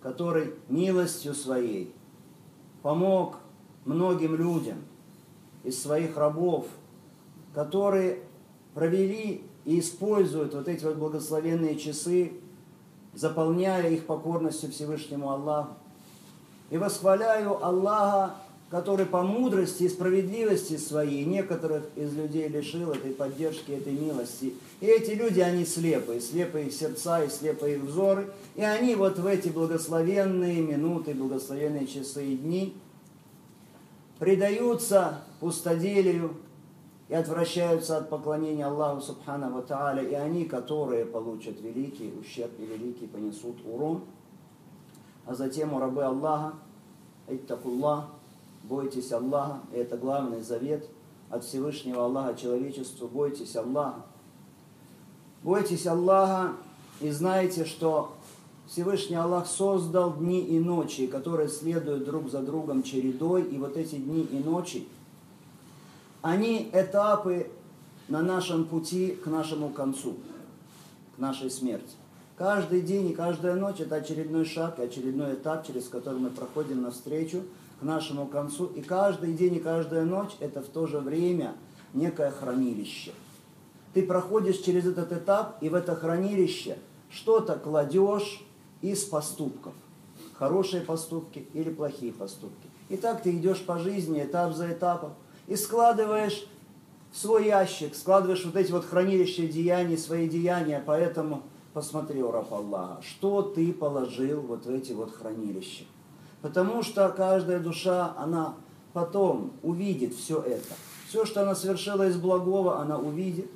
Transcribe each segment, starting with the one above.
который милостью своей помог многим людям из своих рабов, которые провели и используют вот эти вот благословенные часы, заполняя их покорностью Всевышнему Аллаху. И восхваляю Аллаха который по мудрости и справедливости своей некоторых из людей лишил этой поддержки, этой милости. И эти люди, они слепые, слепые их сердца и слепые их взоры. И они вот в эти благословенные минуты, благословенные часы и дни предаются пустоделию и отвращаются от поклонения Аллаху Субхану Ва Тааля. И они, которые получат великий ущерб и великий понесут урон. А затем у рабы Аллаха, Иттакуллах, бойтесь Аллаха, и это главный завет от Всевышнего Аллаха человечеству, бойтесь Аллаха. Бойтесь Аллаха и знайте, что Всевышний Аллах создал дни и ночи, которые следуют друг за другом чередой, и вот эти дни и ночи, они этапы на нашем пути к нашему концу, к нашей смерти. Каждый день и каждая ночь это очередной шаг, очередной этап, через который мы проходим навстречу к нашему концу. И каждый день и каждая ночь это в то же время некое хранилище. Ты проходишь через этот этап, и в это хранилище что-то кладешь из поступков. Хорошие поступки или плохие поступки. И так ты идешь по жизни этап за этапом. И складываешь в свой ящик, складываешь вот эти вот хранилища деяний, свои деяния. Поэтому посмотри, раб Аллаха, что ты положил вот в эти вот хранилища. Потому что каждая душа, она потом увидит все это. Все, что она совершила из благого, она увидит.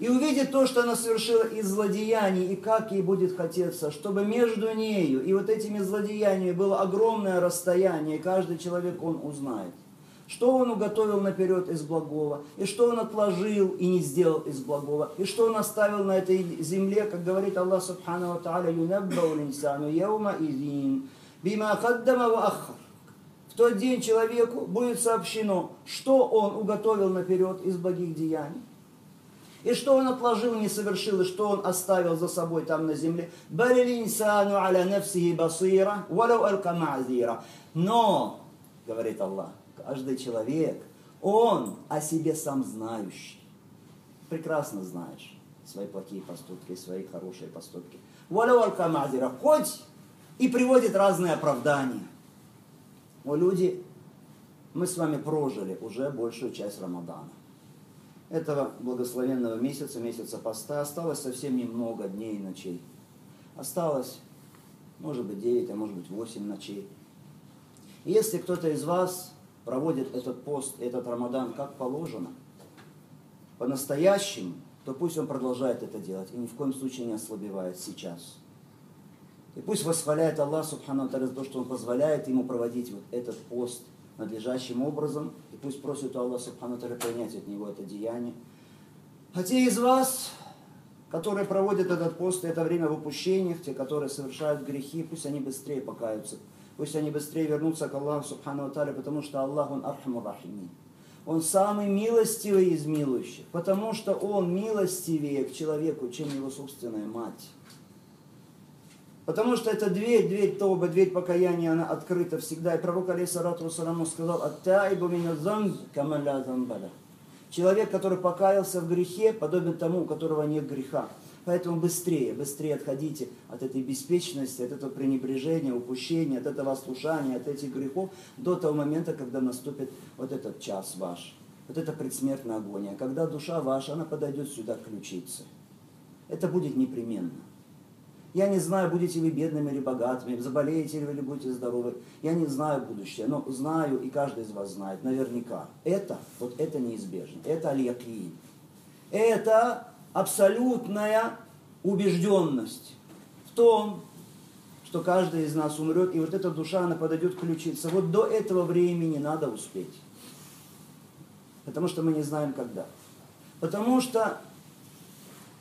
И увидит то, что она совершила из злодеяний, и как ей будет хотеться, чтобы между нею и вот этими злодеяниями было огромное расстояние, и каждый человек, он узнает. Что он уготовил наперед из благого, и что он отложил и не сделал из благого, и что он оставил на этой земле, как говорит Аллах Субхану Ва Тааля, «Юнаббау линсану яума изин, бима хаддама ва ахар». В тот день человеку будет сообщено, что он уготовил наперед из благих деяний, и что он отложил, не совершил, и что он оставил за собой там на земле. Но, говорит Аллах, каждый человек, он о себе сам знающий. Прекрасно знаешь свои плохие поступки, свои хорошие поступки. Хоть и приводит разные оправдания. О, люди, мы с вами прожили уже большую часть Рамадана. Этого благословенного месяца, месяца поста, осталось совсем немного дней и ночей. Осталось, может быть, 9, а может быть, 8 ночей. Если кто-то из вас проводит этот пост, этот Рамадан как положено, по-настоящему, то пусть он продолжает это делать и ни в коем случае не ослабевает сейчас. И пусть восхваляет Аллах Субхану за то, что Он позволяет ему проводить вот этот пост надлежащим образом, и пусть просит у Аллаха Субхану принять от него это деяние. А те из вас, которые проводят этот пост, это время в упущениях, те, которые совершают грехи, пусть они быстрее покаются, пусть они быстрее вернутся к Аллаху Субхану Таля, потому что Аллах, Он Архаму. Он самый милостивый из милующих, потому что Он милостивее к человеку, чем его собственная мать. Потому что эта дверь, дверь Тоба, дверь покаяния, она открыта всегда. И пророк Алейсарату Саламу сказал, «Аттаибу миназам камаля замбаля». Человек, который покаялся в грехе, подобен тому, у которого нет греха. Поэтому быстрее, быстрее отходите от этой беспечности, от этого пренебрежения, упущения, от этого ослушания, от этих грехов до того момента, когда наступит вот этот час ваш, вот это предсмертная агония, когда душа ваша, она подойдет сюда ключице. Это будет непременно. Я не знаю, будете вы бедными или богатыми, заболеете ли вы или будете здоровы. Я не знаю будущее, но знаю, и каждый из вас знает, наверняка. Это, вот это неизбежно. Это аль Это абсолютная убежденность в том, что каждый из нас умрет, и вот эта душа, она подойдет ключиться. Вот до этого времени надо успеть. Потому что мы не знаем когда. Потому что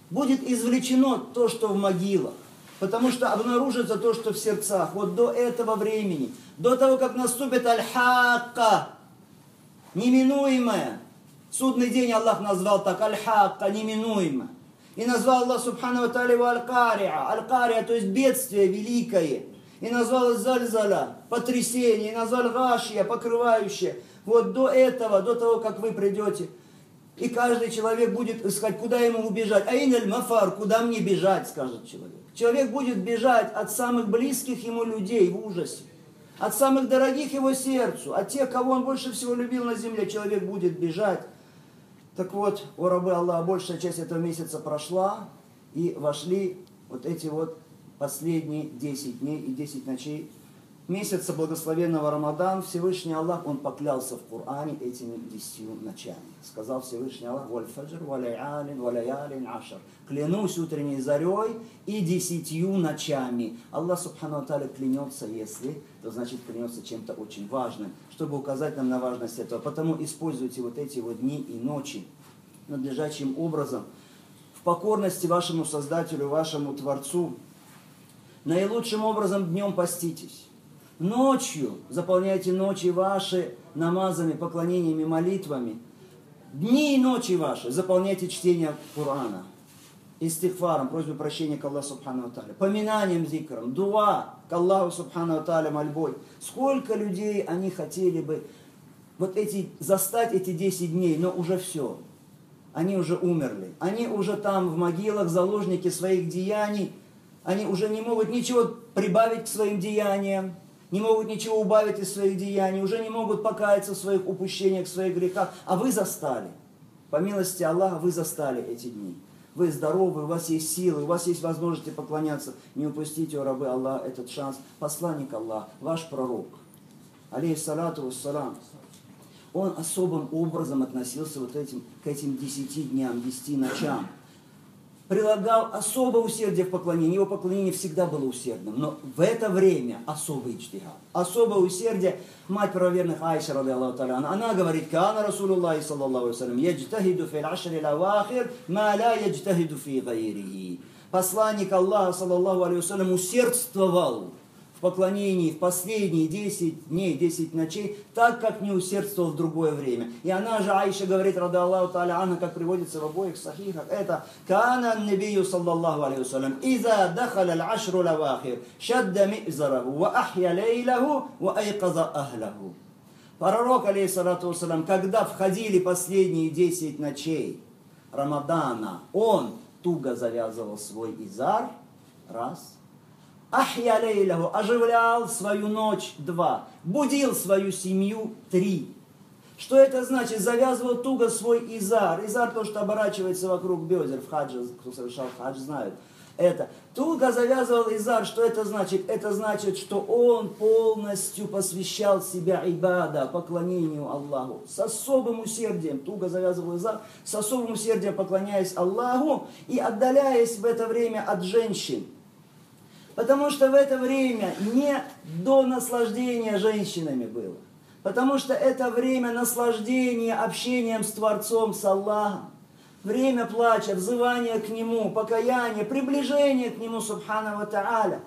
будет извлечено то, что в могилах. Потому что обнаружится то, что в сердцах. Вот до этого времени, до того, как наступит аль-хакка, неминуемое. Судный день Аллах назвал так, аль-хакка, неминуемо. И назвал Аллах Субхану Тааля аль-кариа, аль-кариа, то есть бедствие великое. И назвал зальзаля, потрясение, и назвал гашья, покрывающее. Вот до этого, до того, как вы придете, и каждый человек будет искать, куда ему убежать. Айналь мафар, куда мне бежать, скажет человек. Человек будет бежать от самых близких ему людей в ужасе. От самых дорогих его сердцу, от тех, кого он больше всего любил на земле, человек будет бежать. Так вот, у рабы Аллаха большая часть этого месяца прошла, и вошли вот эти вот последние 10 дней и 10 ночей месяца благословенного Рамадан Всевышний Аллах, Он поклялся в Коране этими десятью ночами. Сказал Всевышний Аллах, «Валь фаджр, валяялин, валяялин ашар». Клянусь утренней зарей и десятью ночами. Аллах Субхану Аталя клянется, если, то значит клянется чем-то очень важным, чтобы указать нам на важность этого. Потому используйте вот эти вот дни и ночи надлежащим образом, в покорности вашему Создателю, вашему Творцу. Наилучшим образом днем поститесь Ночью заполняйте ночи ваши намазами, поклонениями, молитвами. Дни и ночи ваши заполняйте чтением Корана, истихфаром, просьбой прощения к Аллаху Субхану Аталя, поминанием зикром, дуа к Аллаху Субхану Аталя, мольбой. Сколько людей они хотели бы вот эти, застать эти 10 дней, но уже все. Они уже умерли. Они уже там в могилах, заложники своих деяний. Они уже не могут ничего прибавить к своим деяниям не могут ничего убавить из своих деяний, уже не могут покаяться в своих упущениях, в своих грехах, а вы застали. По милости Аллаха вы застали эти дни. Вы здоровы, у вас есть силы, у вас есть возможности поклоняться. Не упустите, о рабы Аллаха, этот шанс. Посланник Аллаха, ваш пророк, алейхиссалату вассалам, он особым образом относился вот этим, к этим десяти дням, десяти ночам прилагал особое усердие в поклонении. Его поклонение всегда было усердным. Но в это время особый иджтихад. Особое усердие. Мать правоверных Айша, рады Аллаху она говорит, «Кана Расулуллахи, саллаллаху алейhi яджтахиду фил ашри лавахир, ма ла яджтахиду фи гайрихи». Посланник Аллаха, саллаллаху алейhi усердствовал в поклонении в последние 10 дней, 10 ночей, так как не усердствовал в другое время. И она же, Аиша говорит, рада Аллаху та'аля анна, как приводится в обоих сахихах, это «Кана набию саллаллаху вассалям, иза дахаля аль-ашру лавахир, шадда ми'зараху, ва ахья лейлаху, ва айказа ахлаху». Пророк, алейхиссалату вассалям, когда входили последние 10 ночей Рамадана, он туго завязывал свой изар, раз – Ахья оживлял свою ночь, два. Будил свою семью, три. Что это значит? Завязывал туго свой изар. Изар то, что оборачивается вокруг бедер в хадже, кто совершал хадж, знает. Это. Туго завязывал изар. Что это значит? Это значит, что он полностью посвящал себя ибада, поклонению Аллаху. С особым усердием. Туго завязывал изар. С особым усердием поклоняясь Аллаху и отдаляясь в это время от женщин. Потому что в это время не до наслаждения женщинами было. Потому что это время наслаждения общением с Творцом, с Аллахом. Время плача, взывания к Нему, покаяния, приближения к Нему, Субхану Тааля.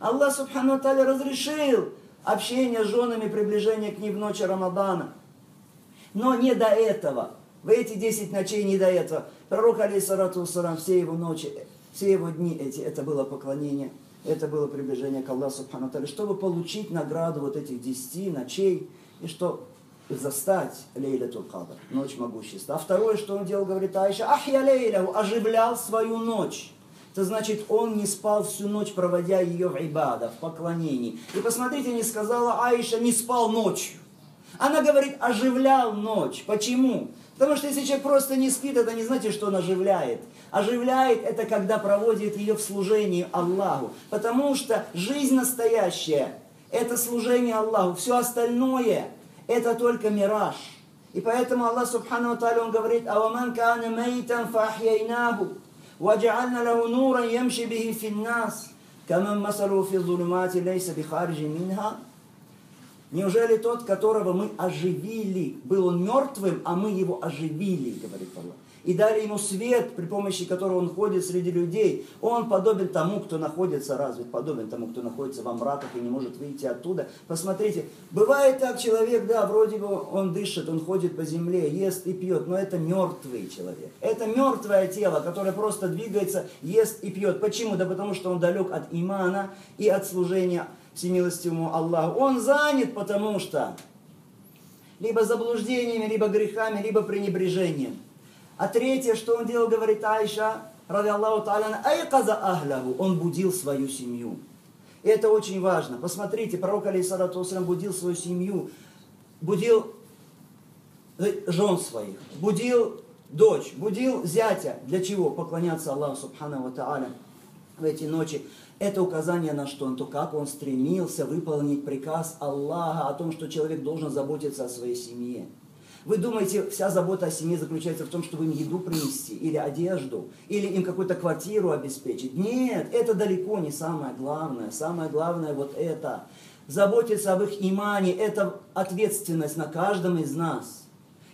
Аллах, Субхану Тааля, разрешил общение с женами, приближение к ним в ночь Рамадана. Но не до этого. В эти 10 ночей не до этого. Пророк, алейсалату все его ночи, все его дни эти, это было поклонение – это было приближение к Аллаху Субхану чтобы получить награду вот этих десяти ночей, и что застать Лейлятул Кадр, ночь могущества. А второе, что он делал, говорит Аиша, ах я Лейляху, оживлял свою ночь. Это значит, он не спал всю ночь, проводя ее в ибада, в поклонении. И посмотрите, не сказала Аиша, не спал ночью. Она говорит, оживлял ночь. Почему? Потому что если человек просто не спит, это не значит, что он оживляет. Оживляет это, когда проводит ее в служении Аллаху. Потому что жизнь настоящая – это служение Аллаху. Все остальное – это только мираж. И поэтому Аллах Субхану Тааля, Он говорит, «Аваман каана мейтан фахьяйнаху, ваджаальна лаху нуран ямши бихи финнас, каман масалу фи зулмати лейса бихарджи минха». Неужели тот, которого мы оживили, был он мертвым, а мы его оживили, говорит Аллах и дали ему свет, при помощи которого он ходит среди людей. Он подобен тому, кто находится, разве подобен тому, кто находится во мраках и не может выйти оттуда. Посмотрите, бывает так, человек, да, вроде бы он дышит, он ходит по земле, ест и пьет, но это мертвый человек. Это мертвое тело, которое просто двигается, ест и пьет. Почему? Да потому что он далек от имана и от служения всемилостивому Аллаху. Он занят, потому что либо заблуждениями, либо грехами, либо пренебрежением. А третье, что он делал, говорит Айша, ради Аллаху та'аля, айказа ахлаху, он будил свою семью. И это очень важно. Посмотрите, пророк алейсалату будил свою семью, будил жен своих, будил дочь, будил зятя. Для чего? Поклоняться Аллаху субхану та'аля в эти ночи. Это указание на что? На то, как он стремился выполнить приказ Аллаха о том, что человек должен заботиться о своей семье. Вы думаете, вся забота о семье заключается в том, чтобы им еду принести, или одежду, или им какую-то квартиру обеспечить? Нет, это далеко не самое главное. Самое главное вот это. Заботиться об их имане – это ответственность на каждом из нас.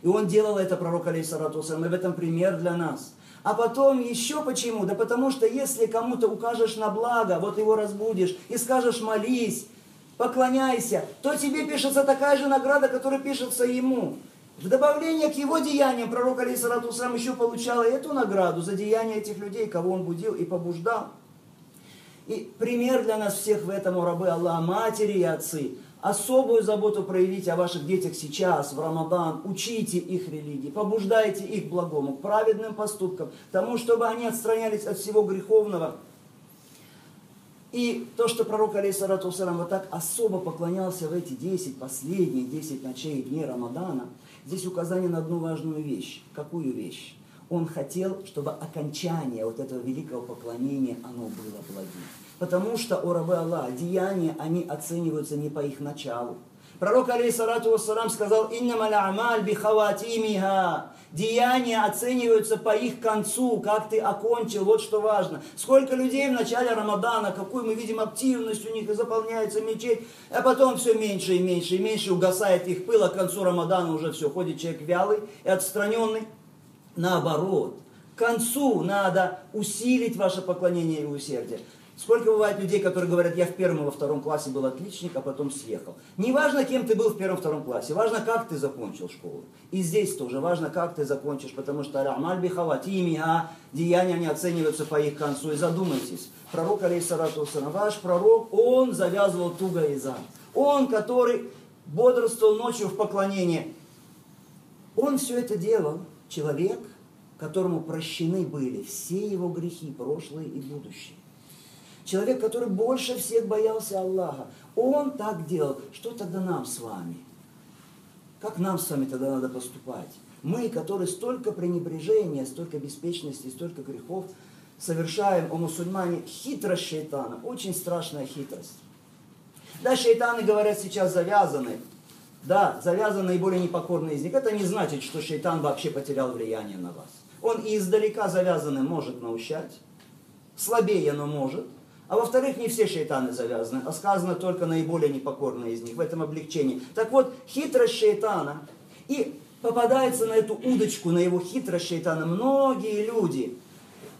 И он делал это, пророк алейсалату и в этом пример для нас. А потом еще почему? Да потому что если кому-то укажешь на благо, вот его разбудишь и скажешь молись, поклоняйся, то тебе пишется такая же награда, которая пишется ему. В добавление к его деяниям пророк Алисарату сам еще получал эту награду за деяния этих людей, кого он будил и побуждал. И пример для нас всех в этом у рабы Аллаха, матери и отцы. Особую заботу проявите о ваших детях сейчас, в Рамадан. Учите их религии, побуждайте их к благому, к праведным поступкам, тому, чтобы они отстранялись от всего греховного. И то, что пророк, алейсалату вот так особо поклонялся в эти 10, последние 10 ночей и дней Рамадана – Здесь указание на одну важную вещь. Какую вещь? Он хотел, чтобы окончание вот этого великого поклонения, оно было благим. Потому что у рабы Аллаха деяния, они оцениваются не по их началу. Пророк, алейхиссалату вассалам, сказал, «Иннама амаль бихаватимиха». Деяния оцениваются по их концу, как ты окончил, вот что важно. Сколько людей в начале Рамадана, какую мы видим активность у них, и заполняется мечеть, а потом все меньше и меньше и меньше угасает их пыл, а к концу Рамадана уже все, ходит человек вялый и отстраненный. Наоборот, к концу надо усилить ваше поклонение и усердие. Сколько бывает людей, которые говорят, я в первом и во втором классе был отличник, а потом съехал. Не важно, кем ты был в первом и втором классе, важно, как ты закончил школу. И здесь тоже важно, как ты закончишь, потому что Рамаль Бихаватими, а деяния не оцениваются по их концу. И задумайтесь, пророк Алейсарату ваш пророк, он завязывал туго и за. Он, который бодрствовал ночью в поклонении. Он все это делал, человек, которому прощены были все его грехи, прошлые и будущие. Человек, который больше всех боялся Аллаха. Он так делал. Что тогда нам с вами? Как нам с вами тогда надо поступать? Мы, которые столько пренебрежения, столько беспечности, столько грехов совершаем, о мусульмане, хитрость шейтана, очень страшная хитрость. Да, шейтаны, говорят, сейчас завязаны. Да, завязаны наиболее непокорные из них. Это не значит, что шейтан вообще потерял влияние на вас. Он и издалека завязанный может наущать, слабее, но может. А во-вторых, не все шейтаны завязаны, а сказано только наиболее непокорные из них, в этом облегчении. Так вот, хитрость шейтана, и попадается на эту удочку, на его хитрость шейтана многие люди.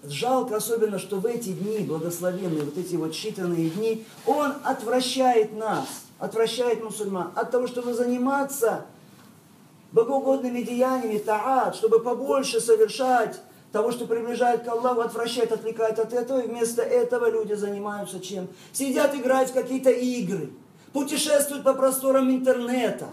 Жалко особенно, что в эти дни, благословенные, вот эти вот считанные дни, он отвращает нас, отвращает мусульман от того, чтобы заниматься богоугодными деяниями, таат, чтобы побольше совершать того, что приближает к Аллаху, отвращает, отвлекает от этого, и вместо этого люди занимаются чем? Сидят, играют в какие-то игры, путешествуют по просторам интернета,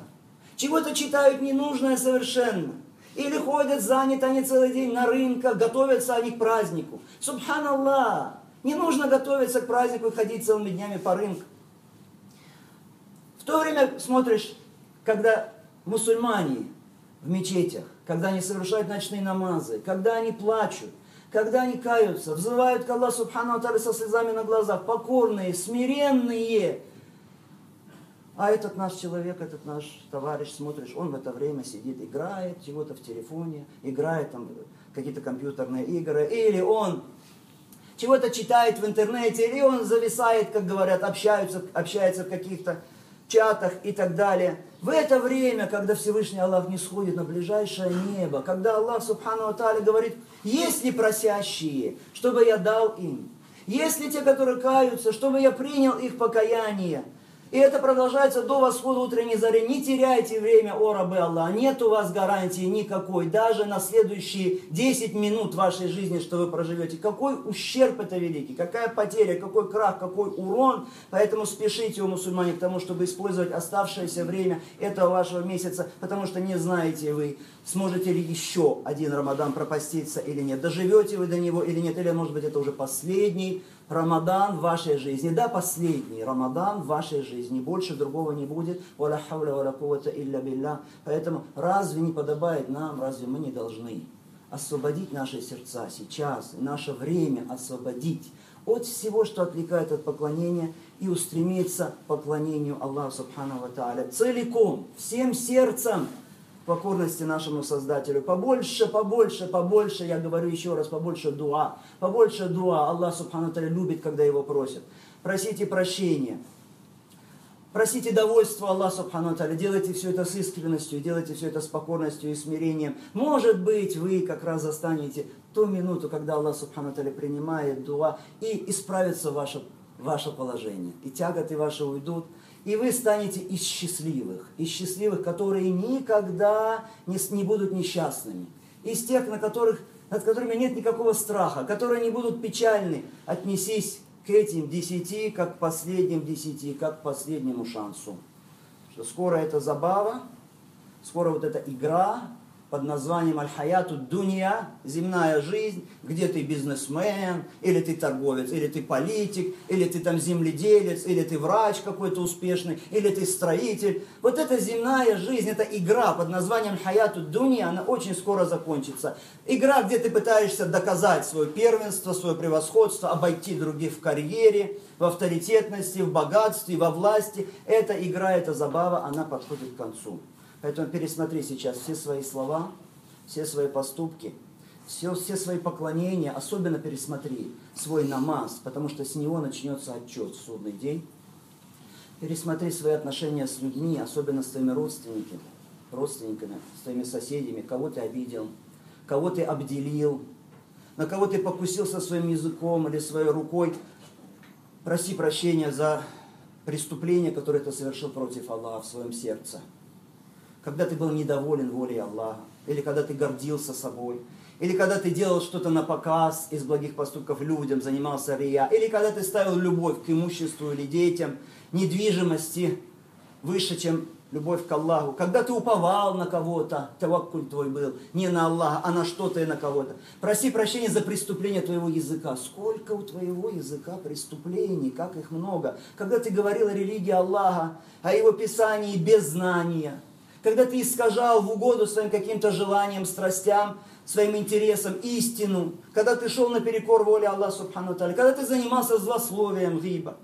чего-то читают ненужное совершенно. Или ходят заняты они целый день на рынках, готовятся они к празднику. Субханаллах! Не нужно готовиться к празднику и ходить целыми днями по рынку. В то время смотришь, когда мусульмане в мечетях, когда они совершают ночные намазы, когда они плачут, когда они каются, взывают к Аллаху Субхану Атале со слезами на глазах, покорные, смиренные. А этот наш человек, этот наш товарищ, смотришь, он в это время сидит, играет чего-то в телефоне, играет там какие-то компьютерные игры, или он чего-то читает в интернете, или он зависает, как говорят, общаются, общается в каких-то чатах и так далее. В это время, когда Всевышний Аллах не сходит на ближайшее небо, когда Аллах Субхану Аталя говорит, есть ли просящие, чтобы я дал им, есть ли те, которые каются, чтобы я принял их покаяние, и это продолжается до восхода утренней зари. Не теряйте время, о рабы Аллаха. Нет у вас гарантии никакой. Даже на следующие 10 минут вашей жизни, что вы проживете. Какой ущерб это великий, какая потеря, какой крах, какой урон. Поэтому спешите, у мусульмане, к тому, чтобы использовать оставшееся время этого вашего месяца, потому что не знаете вы, сможете ли еще один Рамадан пропаститься или нет. Доживете вы до него или нет, или может быть это уже последний Рамадан в вашей жизни. Да, последний Рамадан в вашей жизни. Больше другого не будет. Поэтому разве не подобает нам, разве мы не должны освободить наши сердца сейчас, наше время освободить от всего, что отвлекает от поклонения, и устремиться к поклонению Аллаху Субхану Ва целиком, всем сердцем, покорности нашему Создателю. Побольше, побольше, побольше, я говорю еще раз, побольше дуа. Побольше дуа. Аллах Субхану Таля любит, когда его просят. Просите прощения. Просите довольства Аллаха Субхану Таля. Делайте все это с искренностью, делайте все это с покорностью и смирением. Может быть, вы как раз застанете ту минуту, когда Аллах Субхану Таля принимает дуа и исправится ваше, ваше положение. И тяготы ваши уйдут, и вы станете из счастливых, из счастливых, которые никогда не, не будут несчастными, из тех, на которых, над которыми нет никакого страха, которые не будут печальны. Отнесись к этим десяти, как к последним десяти, как к последнему шансу. Что скоро это забава, скоро вот эта игра, под названием Аль-Хаяту Дунья, земная жизнь, где ты бизнесмен, или ты торговец, или ты политик, или ты там земледелец, или ты врач какой-то успешный, или ты строитель. Вот эта земная жизнь, эта игра под названием Хаяту Дунья, она очень скоро закончится. Игра, где ты пытаешься доказать свое первенство, свое превосходство, обойти других в карьере, в авторитетности, в богатстве, во власти. Эта игра, эта забава, она подходит к концу. Поэтому пересмотри сейчас все свои слова, все свои поступки, все, все свои поклонения, особенно пересмотри свой намаз, потому что с него начнется отчет в судный день. Пересмотри свои отношения с людьми, особенно с твоими родственниками, родственниками, с твоими соседями, кого ты обидел, кого ты обделил, на кого ты покусился своим языком или своей рукой. Проси прощения за преступление, которое ты совершил против Аллаха в своем сердце когда ты был недоволен волей Аллаха, или когда ты гордился собой, или когда ты делал что-то на показ из благих поступков людям, занимался рия, или когда ты ставил любовь к имуществу или детям, недвижимости выше, чем любовь к Аллаху, когда ты уповал на кого-то, таваккуль твой был, не на Аллаха, а на что-то и на кого-то. Проси прощения за преступление твоего языка. Сколько у твоего языка преступлений, как их много. Когда ты говорил о религии Аллаха, о его писании без знания – когда ты искажал в угоду своим каким-то желаниям, страстям, своим интересам истину, когда ты шел наперекор воле Аллаха Субхану Таля, когда ты занимался злословием, гиба,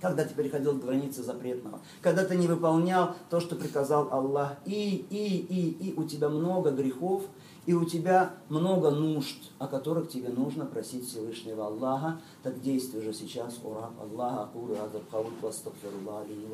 когда ты переходил границы запретного, когда ты не выполнял то, что приказал Аллах, и, и, и, и у тебя много грехов, и у тебя много нужд, о которых тебе нужно просить Всевышнего Аллаха. Так действуй же сейчас, ура Аллаха, акуру, адаб, кауль, вастагфируллах, алейhi